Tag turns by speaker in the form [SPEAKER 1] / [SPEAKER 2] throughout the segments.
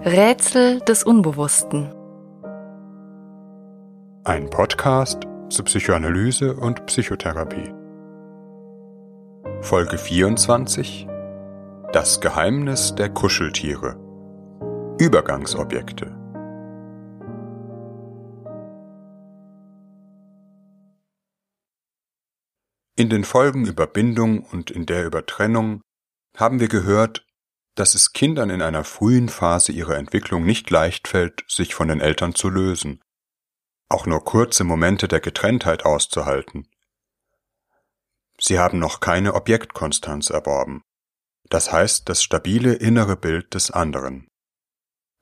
[SPEAKER 1] Rätsel des Unbewussten.
[SPEAKER 2] Ein Podcast zur Psychoanalyse und Psychotherapie. Folge 24 Das Geheimnis der Kuscheltiere. Übergangsobjekte. In den Folgen über Bindung und in der über Trennung haben wir gehört, dass es Kindern in einer frühen Phase ihrer Entwicklung nicht leicht fällt, sich von den Eltern zu lösen, auch nur kurze Momente der Getrenntheit auszuhalten. Sie haben noch keine Objektkonstanz erworben, das heißt das stabile innere Bild des anderen.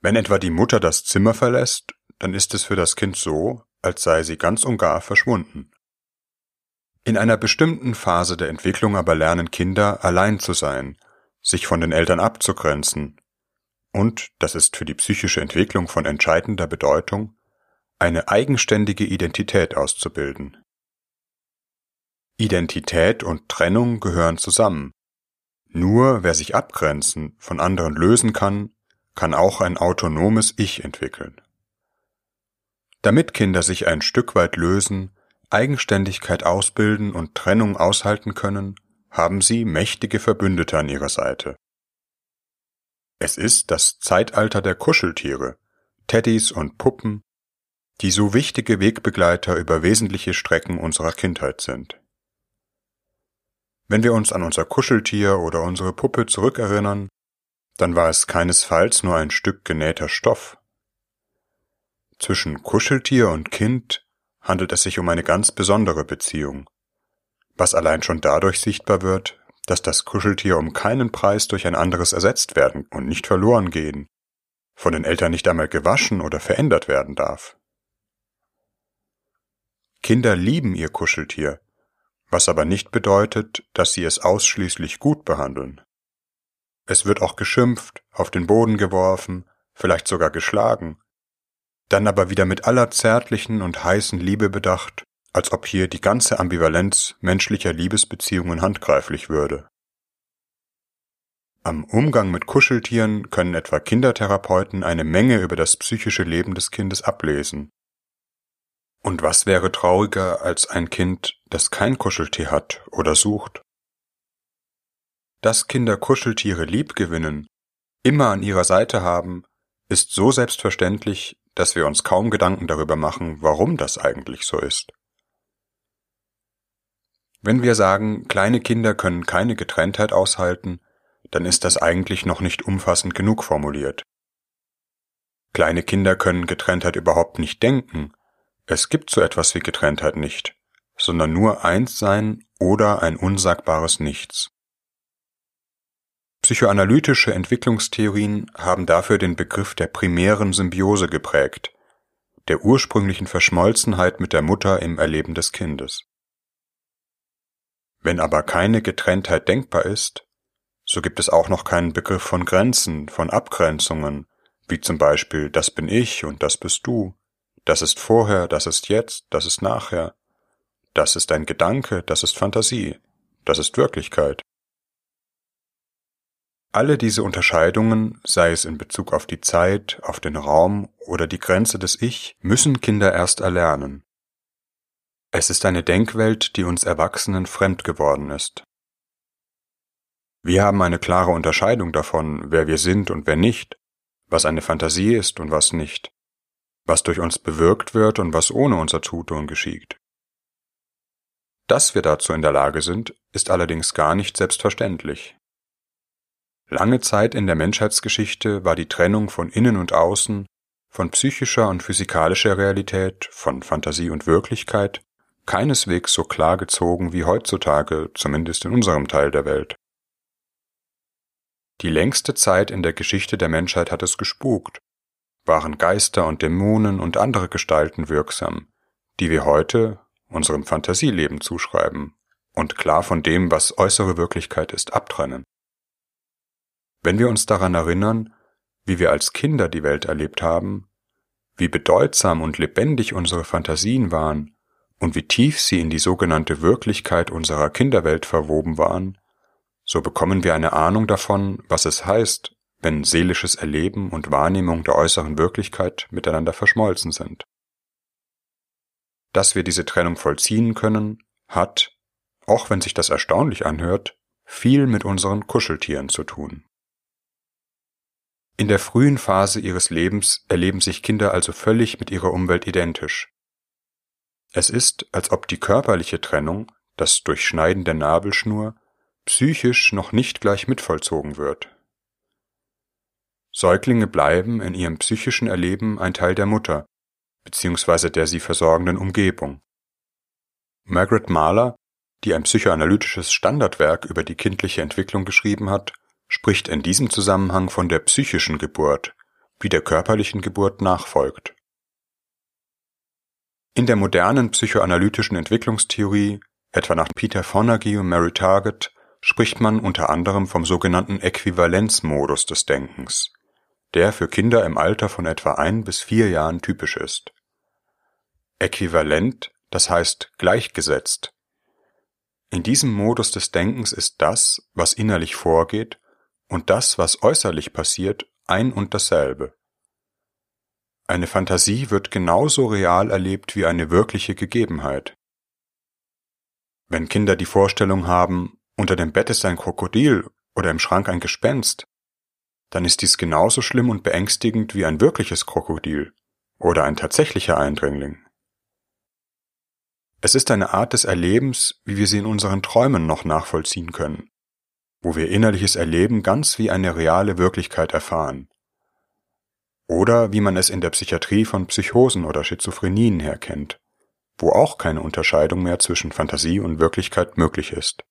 [SPEAKER 2] Wenn etwa die Mutter das Zimmer verlässt, dann ist es für das Kind so, als sei sie ganz und gar verschwunden. In einer bestimmten Phase der Entwicklung aber lernen Kinder allein zu sein sich von den Eltern abzugrenzen und, das ist für die psychische Entwicklung von entscheidender Bedeutung, eine eigenständige Identität auszubilden. Identität und Trennung gehören zusammen. Nur wer sich abgrenzen, von anderen lösen kann, kann auch ein autonomes Ich entwickeln. Damit Kinder sich ein Stück weit lösen, Eigenständigkeit ausbilden und Trennung aushalten können, haben sie mächtige Verbündete an ihrer Seite. Es ist das Zeitalter der Kuscheltiere, Teddys und Puppen, die so wichtige Wegbegleiter über wesentliche Strecken unserer Kindheit sind. Wenn wir uns an unser Kuscheltier oder unsere Puppe zurückerinnern, dann war es keinesfalls nur ein Stück genähter Stoff. Zwischen Kuscheltier und Kind handelt es sich um eine ganz besondere Beziehung, was allein schon dadurch sichtbar wird, dass das Kuscheltier um keinen Preis durch ein anderes ersetzt werden und nicht verloren gehen, von den Eltern nicht einmal gewaschen oder verändert werden darf. Kinder lieben ihr Kuscheltier, was aber nicht bedeutet, dass sie es ausschließlich gut behandeln. Es wird auch geschimpft, auf den Boden geworfen, vielleicht sogar geschlagen, dann aber wieder mit aller zärtlichen und heißen Liebe bedacht als ob hier die ganze Ambivalenz menschlicher Liebesbeziehungen handgreiflich würde. Am Umgang mit Kuscheltieren können etwa Kindertherapeuten eine Menge über das psychische Leben des Kindes ablesen. Und was wäre trauriger als ein Kind, das kein Kuscheltier hat oder sucht? Dass Kinder Kuscheltiere lieb gewinnen, immer an ihrer Seite haben, ist so selbstverständlich, dass wir uns kaum Gedanken darüber machen, warum das eigentlich so ist. Wenn wir sagen, kleine Kinder können keine Getrenntheit aushalten, dann ist das eigentlich noch nicht umfassend genug formuliert. Kleine Kinder können Getrenntheit überhaupt nicht denken. Es gibt so etwas wie Getrenntheit nicht, sondern nur eins sein oder ein unsagbares Nichts. Psychoanalytische Entwicklungstheorien haben dafür den Begriff der primären Symbiose geprägt, der ursprünglichen Verschmolzenheit mit der Mutter im Erleben des Kindes. Wenn aber keine Getrenntheit denkbar ist, so gibt es auch noch keinen Begriff von Grenzen, von Abgrenzungen, wie zum Beispiel das bin ich und das bist du, das ist vorher, das ist jetzt, das ist nachher, das ist ein Gedanke, das ist Fantasie, das ist Wirklichkeit. Alle diese Unterscheidungen, sei es in Bezug auf die Zeit, auf den Raum oder die Grenze des Ich, müssen Kinder erst erlernen. Es ist eine Denkwelt, die uns Erwachsenen fremd geworden ist. Wir haben eine klare Unterscheidung davon, wer wir sind und wer nicht, was eine Fantasie ist und was nicht, was durch uns bewirkt wird und was ohne unser Zutun geschieht. Dass wir dazu in der Lage sind, ist allerdings gar nicht selbstverständlich. Lange Zeit in der Menschheitsgeschichte war die Trennung von Innen und Außen, von psychischer und physikalischer Realität, von Fantasie und Wirklichkeit keineswegs so klar gezogen wie heutzutage, zumindest in unserem Teil der Welt. Die längste Zeit in der Geschichte der Menschheit hat es gespukt, waren Geister und Dämonen und andere Gestalten wirksam, die wir heute unserem Fantasieleben zuschreiben und klar von dem, was äußere Wirklichkeit ist, abtrennen. Wenn wir uns daran erinnern, wie wir als Kinder die Welt erlebt haben, wie bedeutsam und lebendig unsere Fantasien waren und wie tief sie in die sogenannte Wirklichkeit unserer Kinderwelt verwoben waren, so bekommen wir eine Ahnung davon, was es heißt, wenn seelisches Erleben und Wahrnehmung der äußeren Wirklichkeit miteinander verschmolzen sind. Dass wir diese Trennung vollziehen können, hat, auch wenn sich das erstaunlich anhört, viel mit unseren Kuscheltieren zu tun. In der frühen Phase ihres Lebens erleben sich Kinder also völlig mit ihrer Umwelt identisch. Es ist, als ob die körperliche Trennung, das Durchschneiden der Nabelschnur, psychisch noch nicht gleich mitvollzogen wird. Säuglinge bleiben in ihrem psychischen Erleben ein Teil der Mutter bzw. der sie versorgenden Umgebung. Margaret Mahler, die ein psychoanalytisches Standardwerk über die kindliche Entwicklung geschrieben hat, spricht in diesem Zusammenhang von der psychischen Geburt, wie der körperlichen Geburt nachfolgt. In der modernen psychoanalytischen Entwicklungstheorie, etwa nach Peter Fonagy und Mary Target, spricht man unter anderem vom sogenannten Äquivalenzmodus des Denkens, der für Kinder im Alter von etwa ein bis vier Jahren typisch ist. Äquivalent, das heißt gleichgesetzt. In diesem Modus des Denkens ist das, was innerlich vorgeht, und das, was äußerlich passiert, ein und dasselbe. Eine Fantasie wird genauso real erlebt wie eine wirkliche Gegebenheit. Wenn Kinder die Vorstellung haben, unter dem Bett ist ein Krokodil oder im Schrank ein Gespenst, dann ist dies genauso schlimm und beängstigend wie ein wirkliches Krokodil oder ein tatsächlicher Eindringling. Es ist eine Art des Erlebens, wie wir sie in unseren Träumen noch nachvollziehen können wo wir innerliches Erleben ganz wie eine reale Wirklichkeit erfahren. Oder wie man es in der Psychiatrie von Psychosen oder Schizophrenien her kennt, wo auch keine Unterscheidung mehr zwischen Fantasie und Wirklichkeit möglich ist.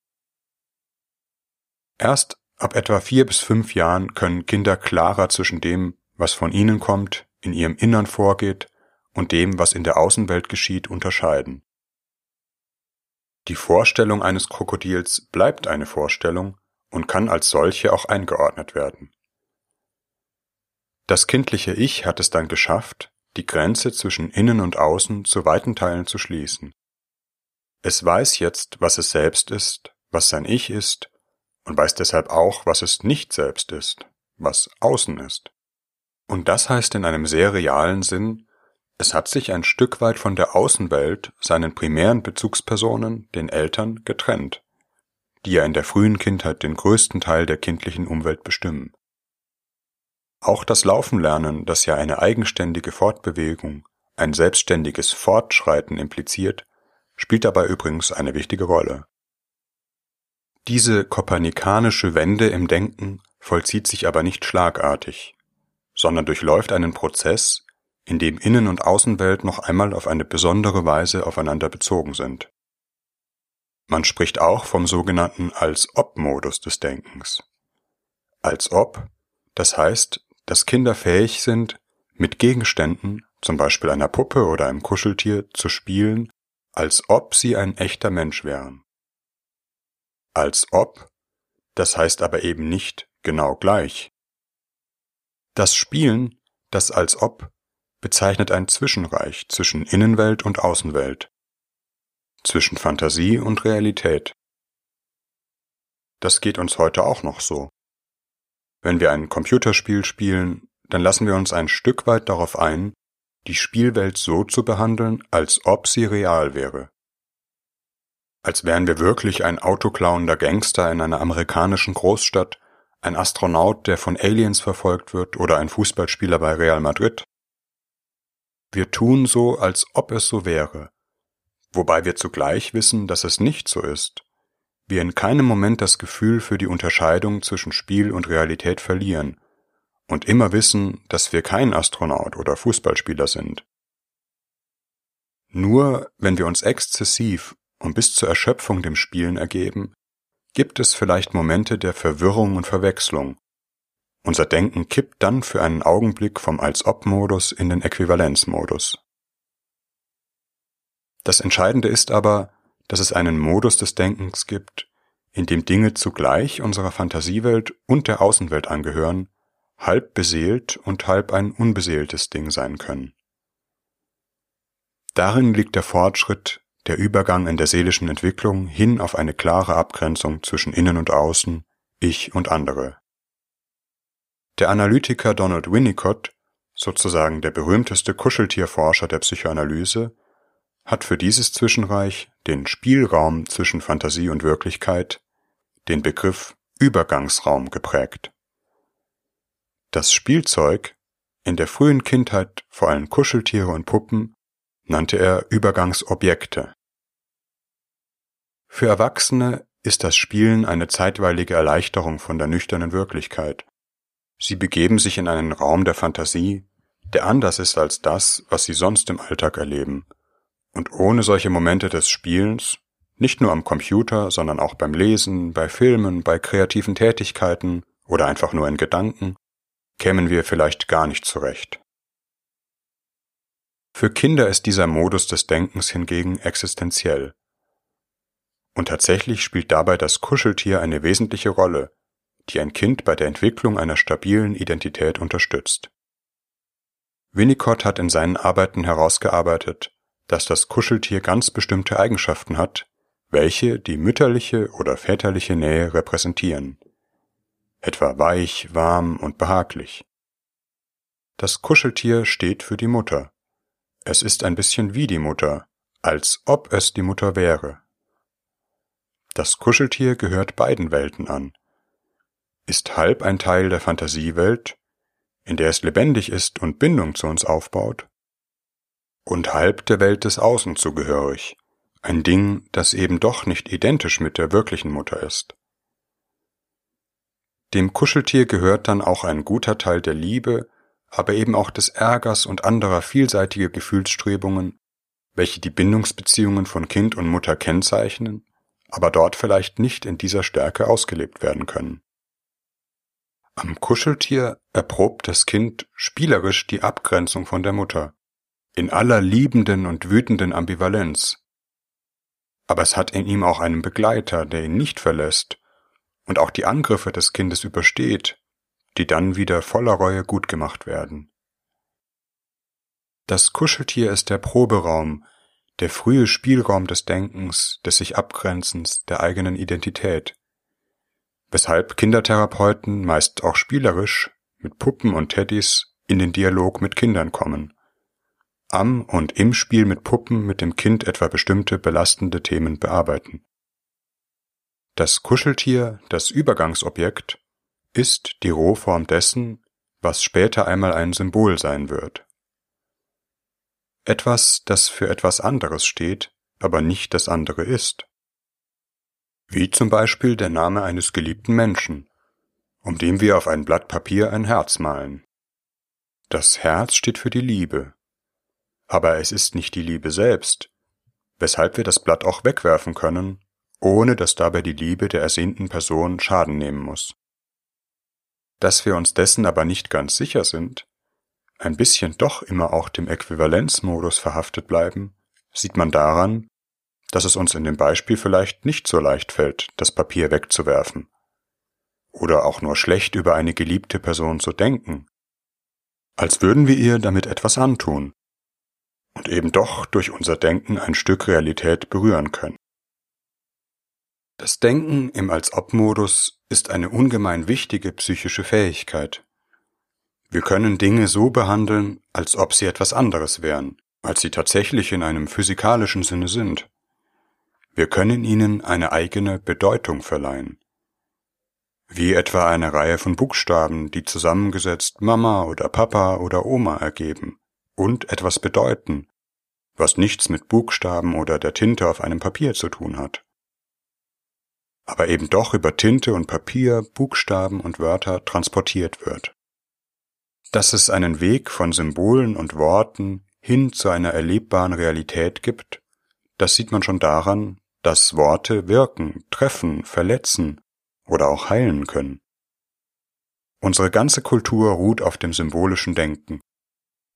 [SPEAKER 2] Erst ab etwa vier bis fünf Jahren können Kinder klarer zwischen dem, was von ihnen kommt, in ihrem Innern vorgeht, und dem, was in der Außenwelt geschieht, unterscheiden. Die Vorstellung eines Krokodils bleibt eine Vorstellung, und kann als solche auch eingeordnet werden. Das kindliche Ich hat es dann geschafft, die Grenze zwischen Innen und Außen zu weiten Teilen zu schließen. Es weiß jetzt, was es selbst ist, was sein Ich ist, und weiß deshalb auch, was es nicht selbst ist, was Außen ist. Und das heißt in einem sehr realen Sinn, es hat sich ein Stück weit von der Außenwelt, seinen primären Bezugspersonen, den Eltern, getrennt die ja in der frühen Kindheit den größten Teil der kindlichen Umwelt bestimmen. Auch das Laufenlernen, das ja eine eigenständige Fortbewegung, ein selbstständiges Fortschreiten impliziert, spielt dabei übrigens eine wichtige Rolle. Diese kopernikanische Wende im Denken vollzieht sich aber nicht schlagartig, sondern durchläuft einen Prozess, in dem Innen- und Außenwelt noch einmal auf eine besondere Weise aufeinander bezogen sind. Man spricht auch vom sogenannten Als-Ob-Modus des Denkens. Als ob, das heißt, dass Kinder fähig sind, mit Gegenständen, zum Beispiel einer Puppe oder einem Kuscheltier, zu spielen, als ob sie ein echter Mensch wären. Als ob, das heißt aber eben nicht genau gleich. Das Spielen, das als ob, bezeichnet ein Zwischenreich zwischen Innenwelt und Außenwelt, zwischen Fantasie und Realität. Das geht uns heute auch noch so. Wenn wir ein Computerspiel spielen, dann lassen wir uns ein Stück weit darauf ein, die Spielwelt so zu behandeln, als ob sie real wäre. Als wären wir wirklich ein autoklauender Gangster in einer amerikanischen Großstadt, ein Astronaut, der von Aliens verfolgt wird oder ein Fußballspieler bei Real Madrid. Wir tun so, als ob es so wäre, wobei wir zugleich wissen, dass es nicht so ist, wir in keinem Moment das Gefühl für die Unterscheidung zwischen Spiel und Realität verlieren und immer wissen, dass wir kein Astronaut oder Fußballspieler sind. Nur wenn wir uns exzessiv und bis zur Erschöpfung dem Spielen ergeben, gibt es vielleicht Momente der Verwirrung und Verwechslung. Unser Denken kippt dann für einen Augenblick vom Als-Ob-Modus in den Äquivalenzmodus. Das Entscheidende ist aber, dass es einen Modus des Denkens gibt, in dem Dinge zugleich unserer Fantasiewelt und der Außenwelt angehören, halb beseelt und halb ein unbeseeltes Ding sein können. Darin liegt der Fortschritt, der Übergang in der seelischen Entwicklung hin auf eine klare Abgrenzung zwischen Innen und Außen, Ich und andere. Der Analytiker Donald Winnicott, sozusagen der berühmteste Kuscheltierforscher der Psychoanalyse, hat für dieses Zwischenreich den Spielraum zwischen Fantasie und Wirklichkeit, den Begriff Übergangsraum geprägt. Das Spielzeug, in der frühen Kindheit vor allem Kuscheltiere und Puppen, nannte er Übergangsobjekte. Für Erwachsene ist das Spielen eine zeitweilige Erleichterung von der nüchternen Wirklichkeit. Sie begeben sich in einen Raum der Fantasie, der anders ist als das, was sie sonst im Alltag erleben. Und ohne solche Momente des Spielens, nicht nur am Computer, sondern auch beim Lesen, bei Filmen, bei kreativen Tätigkeiten oder einfach nur in Gedanken, kämen wir vielleicht gar nicht zurecht. Für Kinder ist dieser Modus des Denkens hingegen existenziell. Und tatsächlich spielt dabei das Kuscheltier eine wesentliche Rolle, die ein Kind bei der Entwicklung einer stabilen Identität unterstützt. Winnicott hat in seinen Arbeiten herausgearbeitet, dass das Kuscheltier ganz bestimmte Eigenschaften hat, welche die mütterliche oder väterliche Nähe repräsentieren. Etwa weich, warm und behaglich. Das Kuscheltier steht für die Mutter. Es ist ein bisschen wie die Mutter, als ob es die Mutter wäre. Das Kuscheltier gehört beiden Welten an, ist halb ein Teil der Fantasiewelt, in der es lebendig ist und Bindung zu uns aufbaut, und halb der Welt des Außen zugehörig, ein Ding, das eben doch nicht identisch mit der wirklichen Mutter ist. Dem Kuscheltier gehört dann auch ein guter Teil der Liebe, aber eben auch des Ärgers und anderer vielseitiger Gefühlsstrebungen, welche die Bindungsbeziehungen von Kind und Mutter kennzeichnen, aber dort vielleicht nicht in dieser Stärke ausgelebt werden können. Am Kuscheltier erprobt das Kind spielerisch die Abgrenzung von der Mutter, in aller liebenden und wütenden Ambivalenz. Aber es hat in ihm auch einen Begleiter, der ihn nicht verlässt und auch die Angriffe des Kindes übersteht, die dann wieder voller Reue gut gemacht werden. Das Kuscheltier ist der Proberaum, der frühe Spielraum des Denkens, des sich Abgrenzens, der eigenen Identität, weshalb Kindertherapeuten meist auch spielerisch mit Puppen und Teddys in den Dialog mit Kindern kommen am und im Spiel mit Puppen mit dem Kind etwa bestimmte belastende Themen bearbeiten. Das Kuscheltier, das Übergangsobjekt, ist die Rohform dessen, was später einmal ein Symbol sein wird. Etwas, das für etwas anderes steht, aber nicht das andere ist. Wie zum Beispiel der Name eines geliebten Menschen, um dem wir auf ein Blatt Papier ein Herz malen. Das Herz steht für die Liebe, aber es ist nicht die Liebe selbst, weshalb wir das Blatt auch wegwerfen können, ohne dass dabei die Liebe der ersehnten Person Schaden nehmen muss. Dass wir uns dessen aber nicht ganz sicher sind, ein bisschen doch immer auch dem Äquivalenzmodus verhaftet bleiben, sieht man daran, dass es uns in dem Beispiel vielleicht nicht so leicht fällt, das Papier wegzuwerfen. Oder auch nur schlecht über eine geliebte Person zu denken, als würden wir ihr damit etwas antun, und eben doch durch unser Denken ein Stück Realität berühren können. Das Denken im Als-Ob-Modus ist eine ungemein wichtige psychische Fähigkeit. Wir können Dinge so behandeln, als ob sie etwas anderes wären, als sie tatsächlich in einem physikalischen Sinne sind. Wir können ihnen eine eigene Bedeutung verleihen. Wie etwa eine Reihe von Buchstaben, die zusammengesetzt Mama oder Papa oder Oma ergeben und etwas bedeuten, was nichts mit Buchstaben oder der Tinte auf einem Papier zu tun hat. Aber eben doch über Tinte und Papier, Buchstaben und Wörter transportiert wird. Dass es einen Weg von Symbolen und Worten hin zu einer erlebbaren Realität gibt, das sieht man schon daran, dass Worte wirken, treffen, verletzen oder auch heilen können. Unsere ganze Kultur ruht auf dem symbolischen Denken,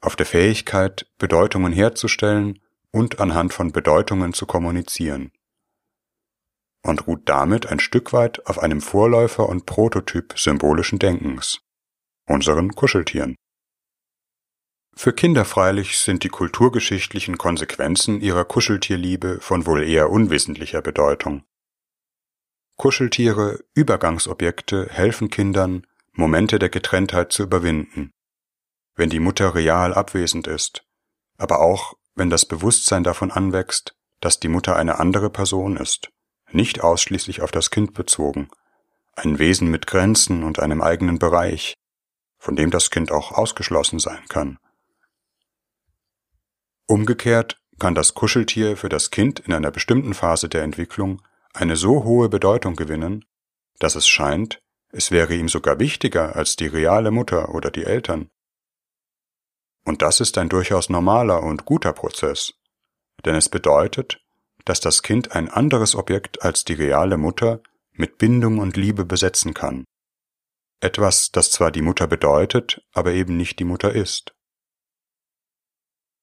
[SPEAKER 2] auf der Fähigkeit, Bedeutungen herzustellen und anhand von Bedeutungen zu kommunizieren und ruht damit ein Stück weit auf einem Vorläufer und Prototyp symbolischen Denkens, unseren Kuscheltieren. Für Kinder freilich sind die kulturgeschichtlichen Konsequenzen ihrer Kuscheltierliebe von wohl eher unwesentlicher Bedeutung. Kuscheltiere, Übergangsobjekte helfen Kindern, Momente der Getrenntheit zu überwinden, wenn die Mutter real abwesend ist, aber auch wenn das Bewusstsein davon anwächst, dass die Mutter eine andere Person ist, nicht ausschließlich auf das Kind bezogen, ein Wesen mit Grenzen und einem eigenen Bereich, von dem das Kind auch ausgeschlossen sein kann. Umgekehrt kann das Kuscheltier für das Kind in einer bestimmten Phase der Entwicklung eine so hohe Bedeutung gewinnen, dass es scheint, es wäre ihm sogar wichtiger als die reale Mutter oder die Eltern. Und das ist ein durchaus normaler und guter Prozess, denn es bedeutet, dass das Kind ein anderes Objekt als die reale Mutter mit Bindung und Liebe besetzen kann. Etwas, das zwar die Mutter bedeutet, aber eben nicht die Mutter ist.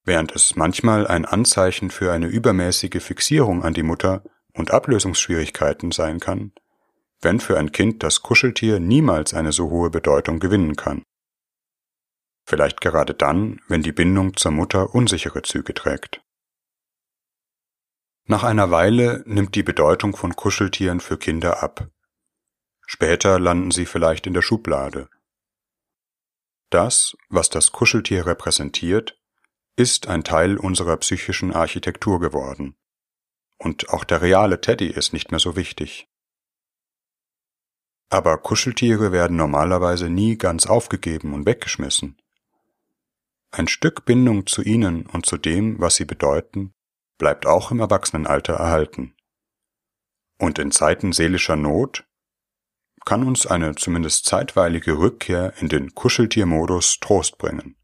[SPEAKER 2] Während es manchmal ein Anzeichen für eine übermäßige Fixierung an die Mutter und Ablösungsschwierigkeiten sein kann, wenn für ein Kind das Kuscheltier niemals eine so hohe Bedeutung gewinnen kann. Vielleicht gerade dann, wenn die Bindung zur Mutter unsichere Züge trägt. Nach einer Weile nimmt die Bedeutung von Kuscheltieren für Kinder ab. Später landen sie vielleicht in der Schublade. Das, was das Kuscheltier repräsentiert, ist ein Teil unserer psychischen Architektur geworden. Und auch der reale Teddy ist nicht mehr so wichtig. Aber Kuscheltiere werden normalerweise nie ganz aufgegeben und weggeschmissen. Ein Stück Bindung zu ihnen und zu dem, was sie bedeuten, bleibt auch im Erwachsenenalter erhalten. Und in Zeiten seelischer Not kann uns eine zumindest zeitweilige Rückkehr in den Kuscheltiermodus Trost bringen.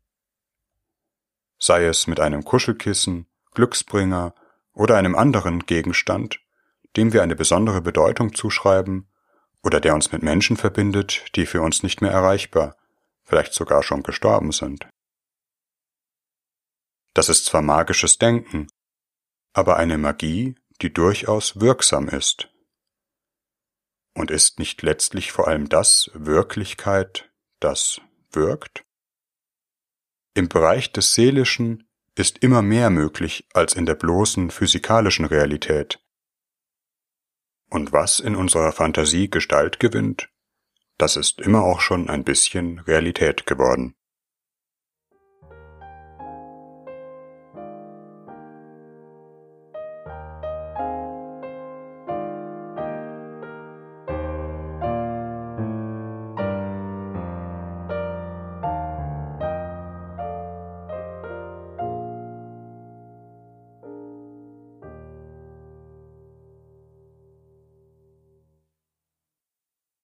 [SPEAKER 2] Sei es mit einem Kuschelkissen, Glücksbringer oder einem anderen Gegenstand, dem wir eine besondere Bedeutung zuschreiben oder der uns mit Menschen verbindet, die für uns nicht mehr erreichbar, vielleicht sogar schon gestorben sind. Das ist zwar magisches Denken, aber eine Magie, die durchaus wirksam ist. Und ist nicht letztlich vor allem das Wirklichkeit, das wirkt? Im Bereich des Seelischen ist immer mehr möglich als in der bloßen physikalischen Realität. Und was in unserer Fantasie Gestalt gewinnt, das ist immer auch schon ein bisschen Realität geworden.